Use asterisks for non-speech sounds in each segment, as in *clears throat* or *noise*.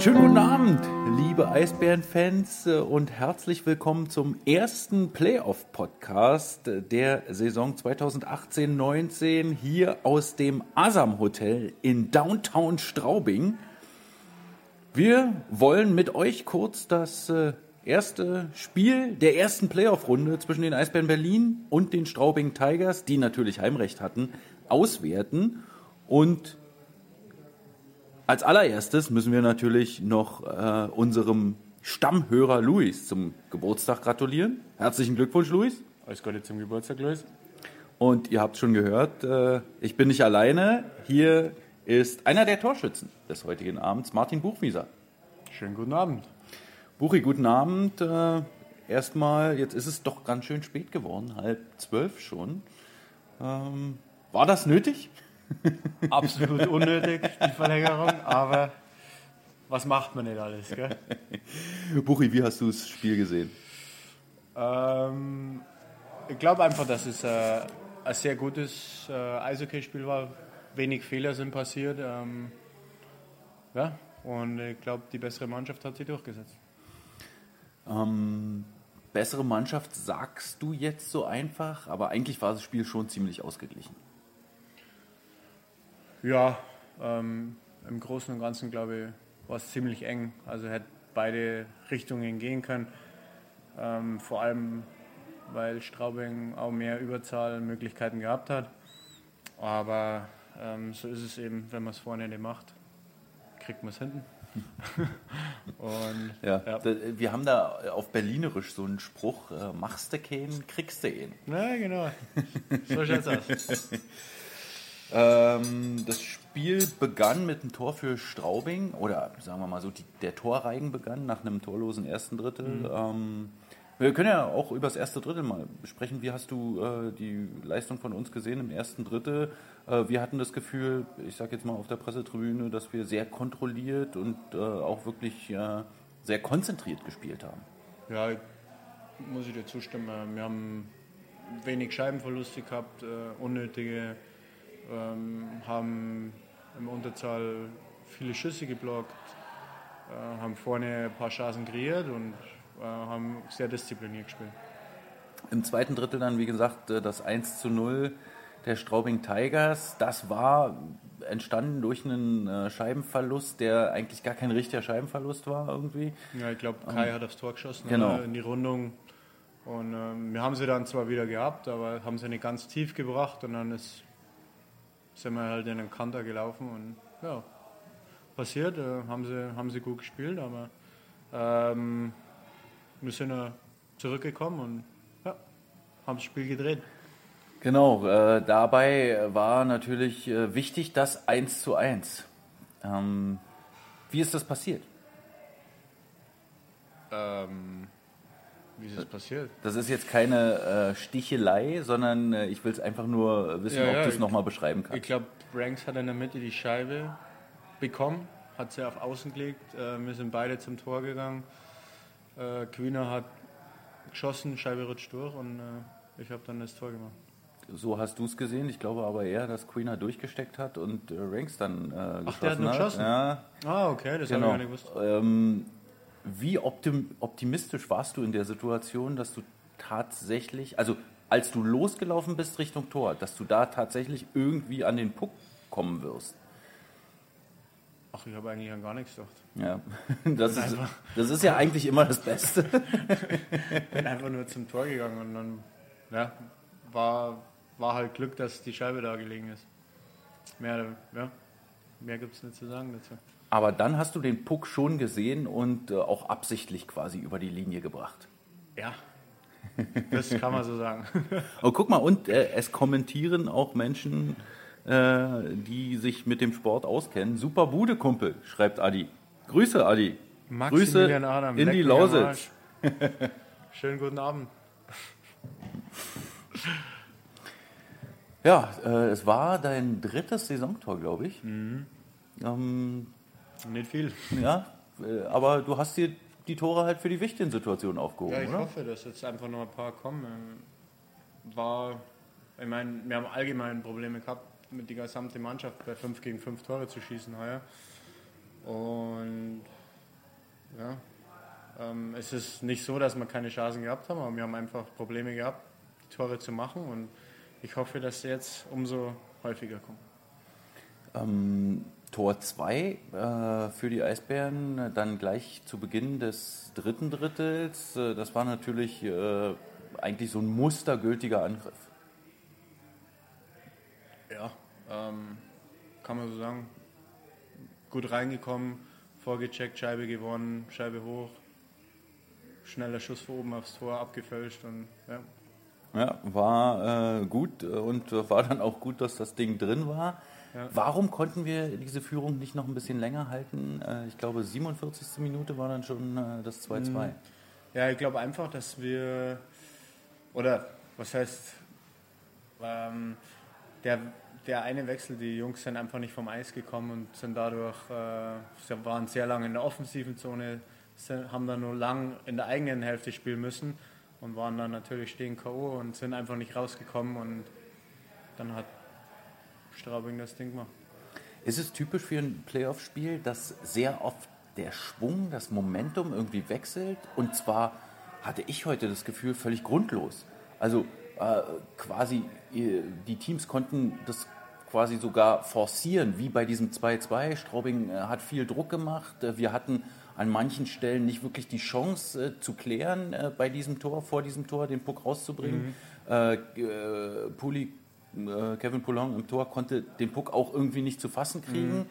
Einen schönen guten Abend, liebe Eisbären-Fans äh, und herzlich willkommen zum ersten Playoff-Podcast der Saison 2018-19 hier aus dem Asam Hotel in Downtown Straubing. Wir wollen mit euch kurz das äh, erste Spiel der ersten Playoff-Runde zwischen den Eisbären Berlin und den Straubing Tigers, die natürlich Heimrecht hatten, auswerten und als allererstes müssen wir natürlich noch äh, unserem Stammhörer Luis zum Geburtstag gratulieren. Herzlichen Glückwunsch, Luis. Alles Gute zum Geburtstag, Luis. Und ihr habt schon gehört, äh, ich bin nicht alleine. Hier ist einer der Torschützen des heutigen Abends, Martin Buchwieser. Schönen guten Abend. Buchi, guten Abend. Äh, erstmal, jetzt ist es doch ganz schön spät geworden, halb zwölf schon. Ähm, war das nötig? *laughs* Absolut unnötig, die Verlängerung, aber was macht man nicht alles, gell? *laughs* Buchi, wie hast du das Spiel gesehen? Ähm, ich glaube einfach, dass es äh, ein sehr gutes äh, Eishockeyspiel war. Wenig Fehler sind passiert. Ähm, ja, und ich glaube, die bessere Mannschaft hat sich durchgesetzt. Ähm, bessere Mannschaft sagst du jetzt so einfach, aber eigentlich war das Spiel schon ziemlich ausgeglichen. Ja, ähm, im Großen und Ganzen glaube ich, war es ziemlich eng. Also hätte beide Richtungen gehen können. Ähm, vor allem, weil Straubing auch mehr Überzahlmöglichkeiten gehabt hat. Aber ähm, so ist es eben, wenn man es vorne nicht macht, kriegt man es hinten. *laughs* und, ja, ja. Wir haben da auf Berlinerisch so einen Spruch: äh, Machst du keinen, kriegst du ihn. Na, genau. So schaut's aus. *laughs* Ähm, das Spiel begann mit einem Tor für Straubing oder sagen wir mal so, die, der Torreigen begann nach einem torlosen ersten Drittel. Mhm. Ähm, wir können ja auch über das erste Drittel mal besprechen. Wie hast du äh, die Leistung von uns gesehen im ersten Drittel? Äh, wir hatten das Gefühl, ich sage jetzt mal auf der Pressetribüne, dass wir sehr kontrolliert und äh, auch wirklich äh, sehr konzentriert gespielt haben. Ja, muss ich dir zustimmen. Wir haben wenig Scheibenverluste gehabt, äh, unnötige ähm, haben im Unterzahl viele Schüsse geblockt, äh, haben vorne ein paar Chancen kreiert und äh, haben sehr diszipliniert gespielt. Im zweiten Drittel dann, wie gesagt, äh, das 1 zu 0 der Straubing Tigers. Das war entstanden durch einen äh, Scheibenverlust, der eigentlich gar kein richtiger Scheibenverlust war irgendwie. Ja, ich glaube, Kai ähm, hat aufs Tor geschossen genau. in die Rundung. Und ähm, wir haben sie dann zwar wieder gehabt, aber haben sie nicht ganz tief gebracht und dann ist sind wir halt in den Kanter gelaufen und ja, passiert, äh, haben, sie, haben sie gut gespielt, aber ähm, wir sind ja zurückgekommen und ja, haben das Spiel gedreht. Genau, äh, dabei war natürlich äh, wichtig das 1 zu 1. Ähm, wie ist das passiert? Ähm, wie ist das passiert? Das ist jetzt keine äh, Stichelei, sondern äh, ich will es einfach nur wissen, ja, ob ja, du es nochmal beschreiben kannst. Ich glaube, Branks hat in der Mitte die Scheibe bekommen, hat sie auf Außen gelegt. Äh, wir sind beide zum Tor gegangen. Äh, Queener hat geschossen, Scheibe rutscht durch und äh, ich habe dann das Tor gemacht. So hast du es gesehen. Ich glaube aber eher, dass Queener durchgesteckt hat und äh, Ranks dann äh, Ach, der hat nur geschossen? Ja. Ah, okay, das genau. habe ich gar nicht gewusst. Ähm, wie optimistisch warst du in der Situation, dass du tatsächlich, also als du losgelaufen bist Richtung Tor, dass du da tatsächlich irgendwie an den Puck kommen wirst? Ach, ich habe eigentlich an gar nichts gedacht. Ja, *laughs* das, ist, das ist ja eigentlich immer das Beste. Ich *laughs* bin einfach nur zum Tor gegangen und dann ja, war, war halt Glück, dass die Scheibe da gelegen ist. Mehr, ja, mehr gibt es nicht zu sagen dazu. Aber dann hast du den Puck schon gesehen und äh, auch absichtlich quasi über die Linie gebracht. Ja, das kann man so sagen. *laughs* oh, guck mal, und äh, es kommentieren auch Menschen, äh, die sich mit dem Sport auskennen. Super Bude, Kumpel, schreibt Adi. Grüße, Adi. Grüße Adam, in die Lausitz. *laughs* Schönen guten Abend. Ja, äh, es war dein drittes Saisontor, glaube ich. Mhm. Ähm, Nicht viel. Ja, äh, aber du hast dir die Tore halt für die wichtigen Situationen aufgehoben, Ja, ich oder? hoffe, dass jetzt einfach noch ein paar kommen. Ähm, War, ich meine, wir haben allgemein Probleme gehabt, mit der gesamten Mannschaft bei 5 gegen 5 Tore zu schießen heuer. Und ja, ähm, es ist nicht so, dass wir keine Chancen gehabt haben, aber wir haben einfach Probleme gehabt, die Tore zu machen. Und ich hoffe, dass sie jetzt umso häufiger kommen. Ähm, Tor 2 äh, für die Eisbären, äh, dann gleich zu Beginn des dritten Drittels. Äh, das war natürlich äh, eigentlich so ein mustergültiger Angriff. Ja, ähm, kann man so sagen. Gut reingekommen, vorgecheckt, Scheibe gewonnen, Scheibe hoch, schneller Schuss von oben aufs Tor, abgefälscht und ja. Ja, war äh, gut und äh, war dann auch gut, dass das Ding drin war. Ja. Warum konnten wir diese Führung nicht noch ein bisschen länger halten? Äh, ich glaube, 47. Minute war dann schon äh, das 2-2. Ja, ich glaube einfach, dass wir, oder was heißt, ähm, der, der eine Wechsel, die Jungs sind einfach nicht vom Eis gekommen und sind dadurch, äh, sie waren sehr lange in der offensiven Zone, sind, haben dann nur lang in der eigenen Hälfte spielen müssen und waren dann natürlich stehen K.O. und sind einfach nicht rausgekommen und dann hat Straubing das Ding gemacht. Ist es typisch für ein Playoff-Spiel, dass sehr oft der Schwung, das Momentum irgendwie wechselt? Und zwar hatte ich heute das Gefühl, völlig grundlos. Also äh, quasi, äh, die Teams konnten das quasi sogar forcieren, wie bei diesem 2-2. Straubing äh, hat viel Druck gemacht. Äh, Wir hatten an manchen Stellen nicht wirklich die Chance äh, zu klären äh, bei diesem Tor, vor diesem Tor den Puck rauszubringen. Äh, Puli, äh, Kevin Poulon im Tor konnte den Puck auch irgendwie nicht zu fassen kriegen.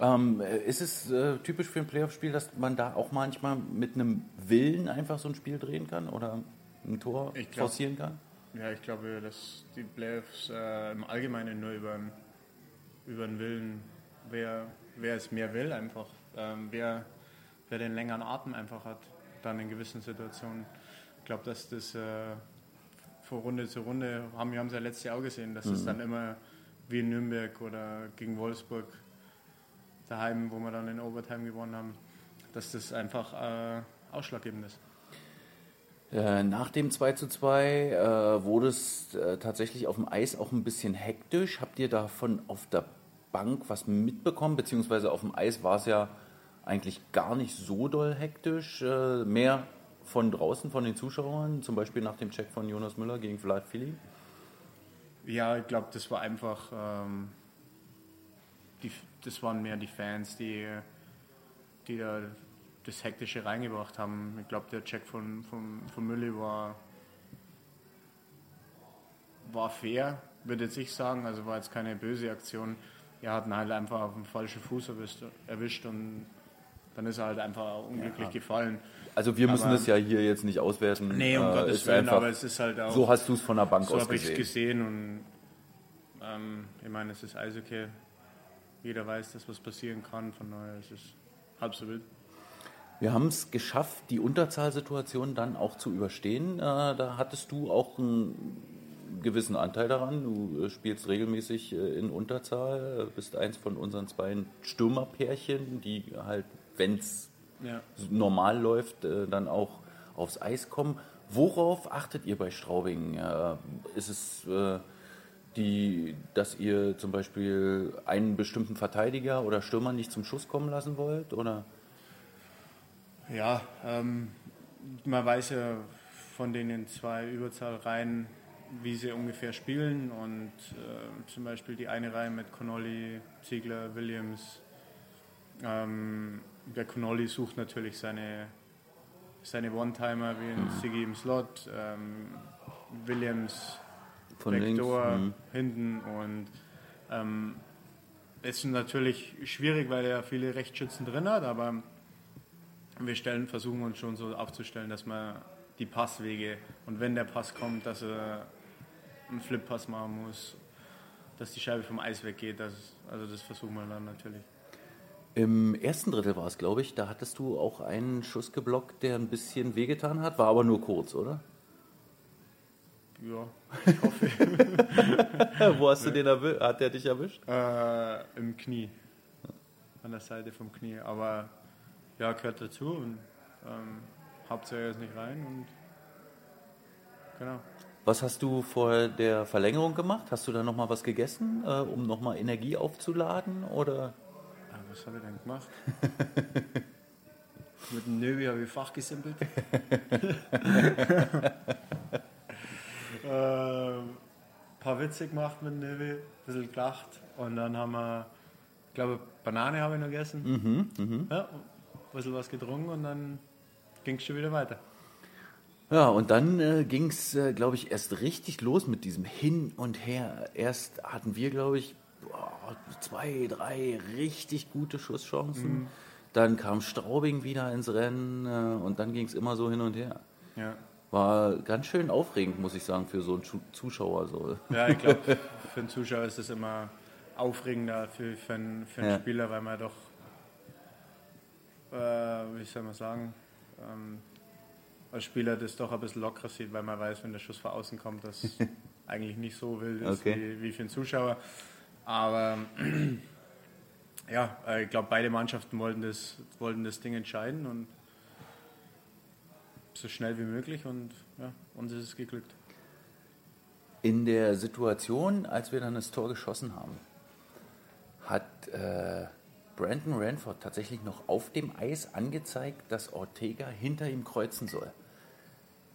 Ähm, äh, ist es äh, typisch für ein Playoff-Spiel, dass man da auch manchmal mit einem Willen einfach so ein Spiel drehen kann oder ein Tor glaub- forcieren kann? Ja, ich glaube, dass die Playoffs äh, im Allgemeinen nur über, über den Willen, wer, wer es mehr will, einfach. Ähm, wer, wer den längeren Atem einfach hat, dann in gewissen Situationen. Ich glaube, dass das äh, von Runde zu Runde, haben wir haben es ja letztes Jahr auch gesehen, dass es dann immer wie in Nürnberg oder gegen Wolfsburg daheim, wo wir dann in Overtime gewonnen haben, dass das einfach äh, ausschlaggebend ist. Äh, nach dem 2 zu 2 äh, wurde es äh, tatsächlich auf dem Eis auch ein bisschen hektisch. Habt ihr davon auf der Bank was mitbekommen? Beziehungsweise auf dem Eis war es ja eigentlich gar nicht so doll hektisch. Äh, mehr von draußen, von den Zuschauern, zum Beispiel nach dem Check von Jonas Müller gegen Vlad Fili. Ja, ich glaube, das war einfach, ähm, die, das waren mehr die Fans, die, die da das Hektische reingebracht haben. Ich glaube, der Check von, von, von Mülli war, war fair, würde jetzt ich sagen. Also war jetzt keine böse Aktion. Er hat ihn halt einfach auf den falschen Fuß erwischt, erwischt und dann ist er halt einfach unglücklich gefallen. Also wir müssen Aber- das ja hier jetzt nicht auswerten. Nee, um Äh, Gottes Willen, einfach- aber es ist halt auch. So hast du es von der Bank So aus habe ich es gesehen. gesehen und ähm, ich meine, es ist Eishockey. Jeder weiß, dass was passieren kann, von daher ist es halb so wild. Wir haben es geschafft, die Unterzahlsituation dann auch zu überstehen. Äh, da hattest du auch einen gewissen Anteil daran. Du äh, spielst regelmäßig äh, in Unterzahl, äh, bist eins von unseren zwei Stürmerpärchen, die halt, wenn es Ja. normal läuft, äh, dann auch aufs Eis kommen. Worauf achtet ihr bei Straubing? Äh, Ist es äh, die, dass ihr zum Beispiel einen bestimmten Verteidiger oder Stürmer nicht zum Schuss kommen lassen wollt? Oder? Ja, ähm, man weiß ja von den zwei Überzahlreihen, wie sie ungefähr spielen und äh, zum Beispiel die eine Reihe mit Connolly, Ziegler, Williams. Ähm, der Connolly sucht natürlich seine, seine One-Timer wie ein Siggy im Slot, ähm, Williams Von Backdoor links, mhm. hinten und ähm, es ist natürlich schwierig, weil er viele Rechtsschützen drin hat, aber wir stellen, versuchen uns schon so aufzustellen, dass man die Passwege und wenn der Pass kommt, dass er einen Flip-Pass machen muss, dass die Scheibe vom Eis weggeht. Das, also das versuchen wir dann natürlich. Im ersten Drittel war es, glaube ich, da hattest du auch einen Schuss geblockt, der ein bisschen wehgetan hat, war aber nur kurz, oder? Ja, ich hoffe. *laughs* Wo hast du den erwischt? Hat der dich erwischt? äh, Im Knie. an der Seite vom Knie. Aber ja, gehört dazu und ähm, Hauptsache er ist nicht rein und genau. Was hast du vor der Verlängerung gemacht? Hast du da nochmal was gegessen, äh, um nochmal Energie aufzuladen? Oder? Was habe ich denn gemacht? *laughs* Mit dem Nöbi habe ich Fach gesimpelt. *laughs* äh, ein paar Witze gemacht mit dem Nöbi, ein bisschen gelacht und dann haben wir, ich glaube, Banane habe ich noch gegessen. Mhm, Ja, ein bisschen was getrunken und dann ging es schon wieder weiter. Ja, und dann äh, ging es, äh, glaube ich, erst richtig los mit diesem Hin und Her. Erst hatten wir, glaube ich, zwei, drei richtig gute Schusschancen. Dann kam Straubing wieder ins Rennen äh, und dann ging es immer so hin und her. Ja. War ganz schön aufregend, muss ich sagen, für so einen Zuschauer. So. Ja, ich glaube, *laughs* für einen Zuschauer ist es immer aufregender für, für, einen, für einen Ja. Spieler, weil man doch, äh, wie soll man sagen, ähm, als Spieler das doch ein bisschen lockerer sieht, weil man weiß, wenn der Schuss von außen kommt, dass *laughs* eigentlich nicht so wild ist Okay. wie, wie für einen Zuschauer. Aber *clears throat* ja, äh, ich glaube, beide Mannschaften wollten das, wollten das Ding entscheiden und so schnell wie möglich und ja, uns ist es geglückt. In der Situation, als wir dann das Tor geschossen haben, hat äh, Brandon Ranford tatsächlich noch auf dem Eis angezeigt, dass Ortega hinter ihm kreuzen soll.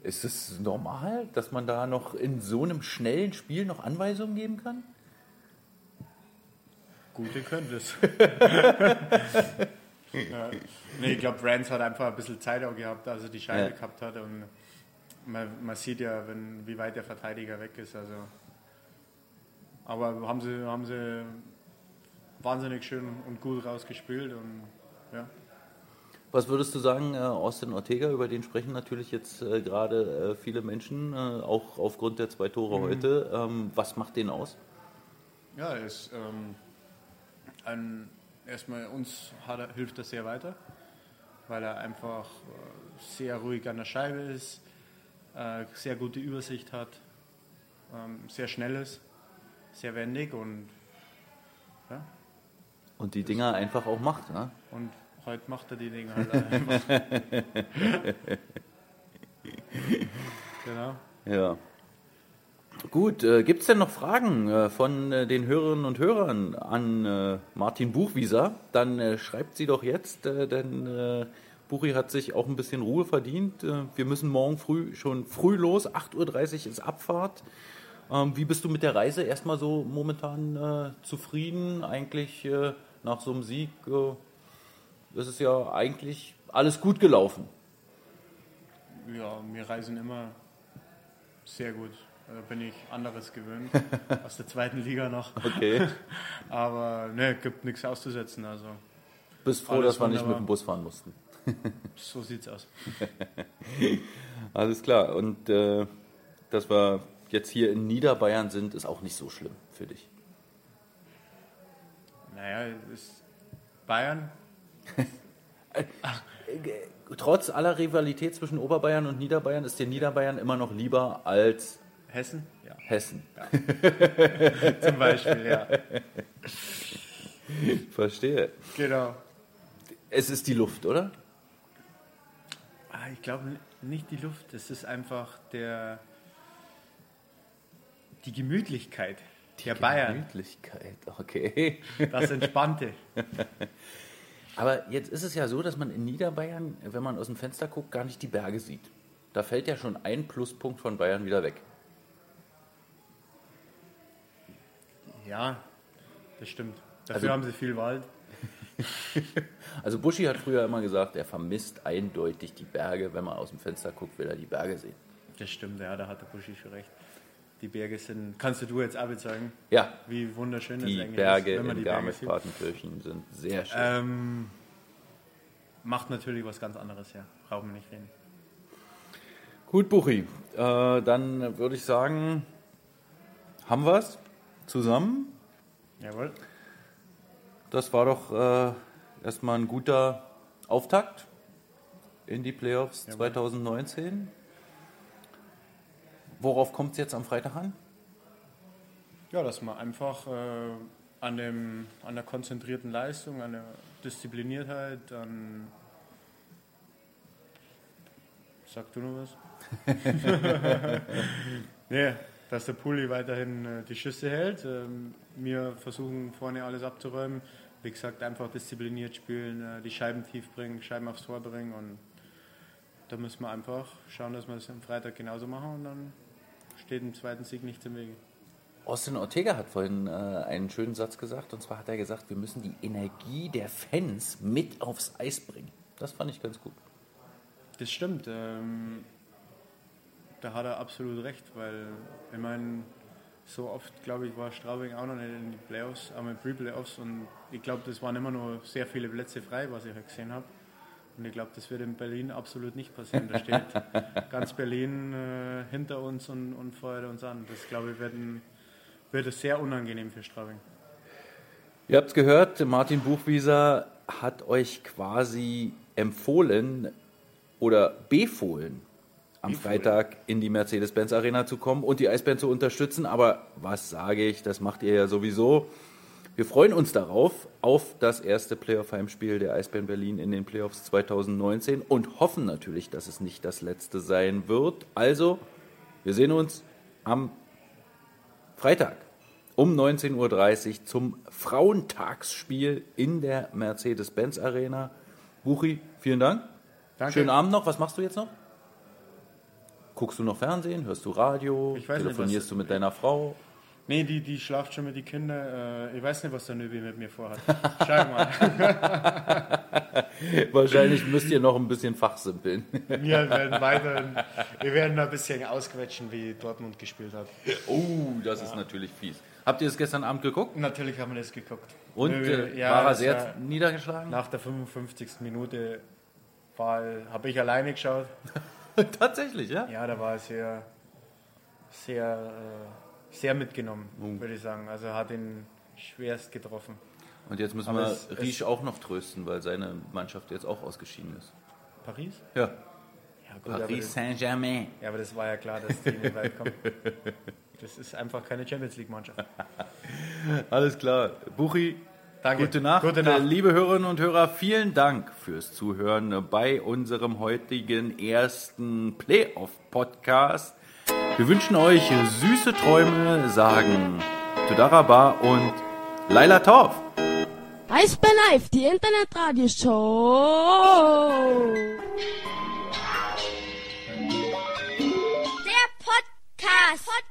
Ist es normal, dass man da noch in so einem schnellen Spiel noch Anweisungen geben kann? Gute könnte es. *laughs* ja. Nee, ich glaube, Brands hat einfach ein bisschen Zeit auch gehabt, als er die Scheibe Ja. gehabt hat. Und man, man sieht ja, wenn, wie weit der Verteidiger weg ist. Also. Aber haben sie, haben sie wahnsinnig schön und gut rausgespielt. Und, ja. Was würdest du sagen, äh, Austin Ortega, über den sprechen natürlich jetzt äh, gerade äh, viele Menschen, äh, auch aufgrund der zwei Tore heute. Ähm, was macht den aus? Ja, er ist ähm, ein, erstmal uns hat hilft er sehr weiter, weil er einfach äh, sehr ruhig an der Scheibe ist, äh, sehr gute Übersicht hat, ähm, sehr schnell ist, sehr wendig und, ja, Und die Dinger einfach auch macht. Ne? und heute macht er die Dinge halt einfach. *laughs* genau. Ja. Gut, äh, gibt es denn noch Fragen äh, von äh, den Hörerinnen und Hörern an äh, Martin Buchwieser? Dann äh, schreibt sie doch jetzt, äh, denn äh, Buchi hat sich auch ein bisschen Ruhe verdient. Wir müssen morgen früh schon früh los, 8.30 Uhr ist Abfahrt. Ähm, wie bist du mit der Reise erstmal so momentan zufrieden? Eigentlich nach so einem Sieg ist es ja eigentlich alles gut gelaufen. Ja, wir reisen immer sehr gut. Da bin ich anderes gewöhnt, *laughs* aus der zweiten Liga noch. Okay. *laughs* Aber ne, gibt nichts auszusetzen. Also Bist froh, Alles dass wir nicht mit dem Bus fahren mussten. *laughs* so sieht's aus. Alles klar. Und äh, dass wir jetzt hier in Niederbayern sind, ist auch nicht so schlimm für dich. Naja, ist Bayern. Trotz aller Rivalität zwischen Oberbayern und Niederbayern ist dir Niederbayern immer noch lieber als Hessen? Ja, Hessen. *laughs* zum Beispiel, ja. Verstehe. Genau. Es ist die Luft, oder? Ah, ich glaube nicht die Luft, es ist einfach der die Gemütlichkeit der Bayern, Gemütlichkeit, okay. das Entspannte. *laughs* Aber jetzt ist es ja so, dass man in Niederbayern, wenn man aus dem Fenster guckt, gar nicht die Berge sieht. Da fällt ja schon ein Pluspunkt von Bayern wieder weg. Ja, das stimmt. Dafür Also- haben sie viel Wald. *laughs* Also Buschi hat früher immer gesagt, er vermisst eindeutig die Berge. Wenn man aus dem Fenster guckt, will er die Berge sehen. Das stimmt, ja, da hat der Buschi schon recht. Die Berge sind, kannst du jetzt auch bezeugen, Ja, wie wunderschön das die eigentlich Berge ist, wenn man in die. Garmisch-Partenkirchen sind sehr schön. Ähm, macht natürlich was ganz anderes, ja. Brauchen wir nicht reden. Gut, Buchi. Äh, dann würde ich sagen, haben wir es zusammen. Jawohl. Das war doch äh, erstmal ein guter Auftakt in die Playoffs 2019. Worauf kommt es jetzt am Freitag an? Ja, dass man einfach äh, an, dem, an der konzentrierten Leistung, an der Diszipliniertheit, dann. Sag du noch was? *laughs* *laughs* nee, dass der Pulli weiterhin äh, die Schüsse hält. Ähm, wir versuchen vorne alles abzuräumen. Wie gesagt, einfach diszipliniert spielen, äh, die Scheiben tief bringen, Scheiben aufs Tor bringen und da müssen wir einfach schauen, dass wir das am Freitag genauso machen und dann steht im zweiten Sieg nichts im Wege. Austin Ortega hat vorhin äh, einen schönen Satz gesagt, und zwar hat er gesagt, wir müssen die Energie der Fans mit aufs Eis bringen. Das fand ich ganz gut. Das stimmt. Ähm, da hat er absolut recht, weil ich meine, so oft, glaube ich, war Straubing auch noch nicht in die Playoffs, aber in Pre-Playoffs und ich glaube, das waren immer nur sehr viele Plätze frei, was ich halt gesehen habe. Und ich glaube, das wird in Berlin absolut nicht passieren. Da steht *laughs* ganz Berlin äh, hinter uns und, und feuert uns an. Das, glaube ich, wird, ein, wird es sehr unangenehm für Straubing. Ihr habt gehört, Martin Buchwieser hat euch quasi empfohlen oder befohlen, am Freitag in die Mercedes-Benz Arena zu kommen und die Eisbären zu unterstützen. Aber was sage ich, das macht ihr ja sowieso. Wir freuen uns darauf, auf das erste Playoff-Heimspiel der Eisbären Berlin in den Playoffs 2019 und hoffen natürlich, dass es nicht das letzte sein wird. Also, wir sehen uns am Freitag um 19.30 Uhr zum Frauentagsspiel in der Mercedes-Benz Arena. Buchi, vielen Dank. Danke. Schönen Abend noch. Was machst du jetzt noch? Guckst du noch Fernsehen? Hörst du Radio? Nicht, Telefonierst was- du mit deiner Frau? Nee, die, die schlaft schon mit den Kindern. Äh, ich weiß nicht, was der Nöbi mit mir vorhat. Schau mal. *laughs* Wahrscheinlich müsst ihr noch ein bisschen fachsimpeln. *laughs* Wir werden weiter, wir werden ein bisschen ausquetschen, wie Dortmund gespielt hat. Oh, das ist natürlich fies. Habt ihr es gestern Abend geguckt? Natürlich haben wir das geguckt. Und Nöbi, äh, ja, war er sehr war- niedergeschlagen? Nach der 55. Minute habe ich alleine geschaut. *laughs* Tatsächlich, ja? Ja, da war er sehr, sehr, äh, sehr mitgenommen, Oh. würde ich sagen. Also hat ihn schwerst getroffen. Und jetzt müssen Aber wir es- es- Riesch auch noch trösten, weil seine Mannschaft jetzt auch ausgeschieden ist. Paris? Ja. Ja, gut, Paris Saint-Germain. ja, aber das war ja klar, dass die nicht weit kommen. *laughs* Das ist einfach keine Champions League-Mannschaft. Alles klar. Buchi, Danke. gute Nacht. Gute Nacht. Liebe Hörerinnen und Hörer, vielen Dank fürs Zuhören bei unserem heutigen ersten Playoff-Podcast. Wir wünschen euch süße Träume, sagen Tudaraba und Laila Torf. Eisbär Live, die Internetradioshow. Der Podcast.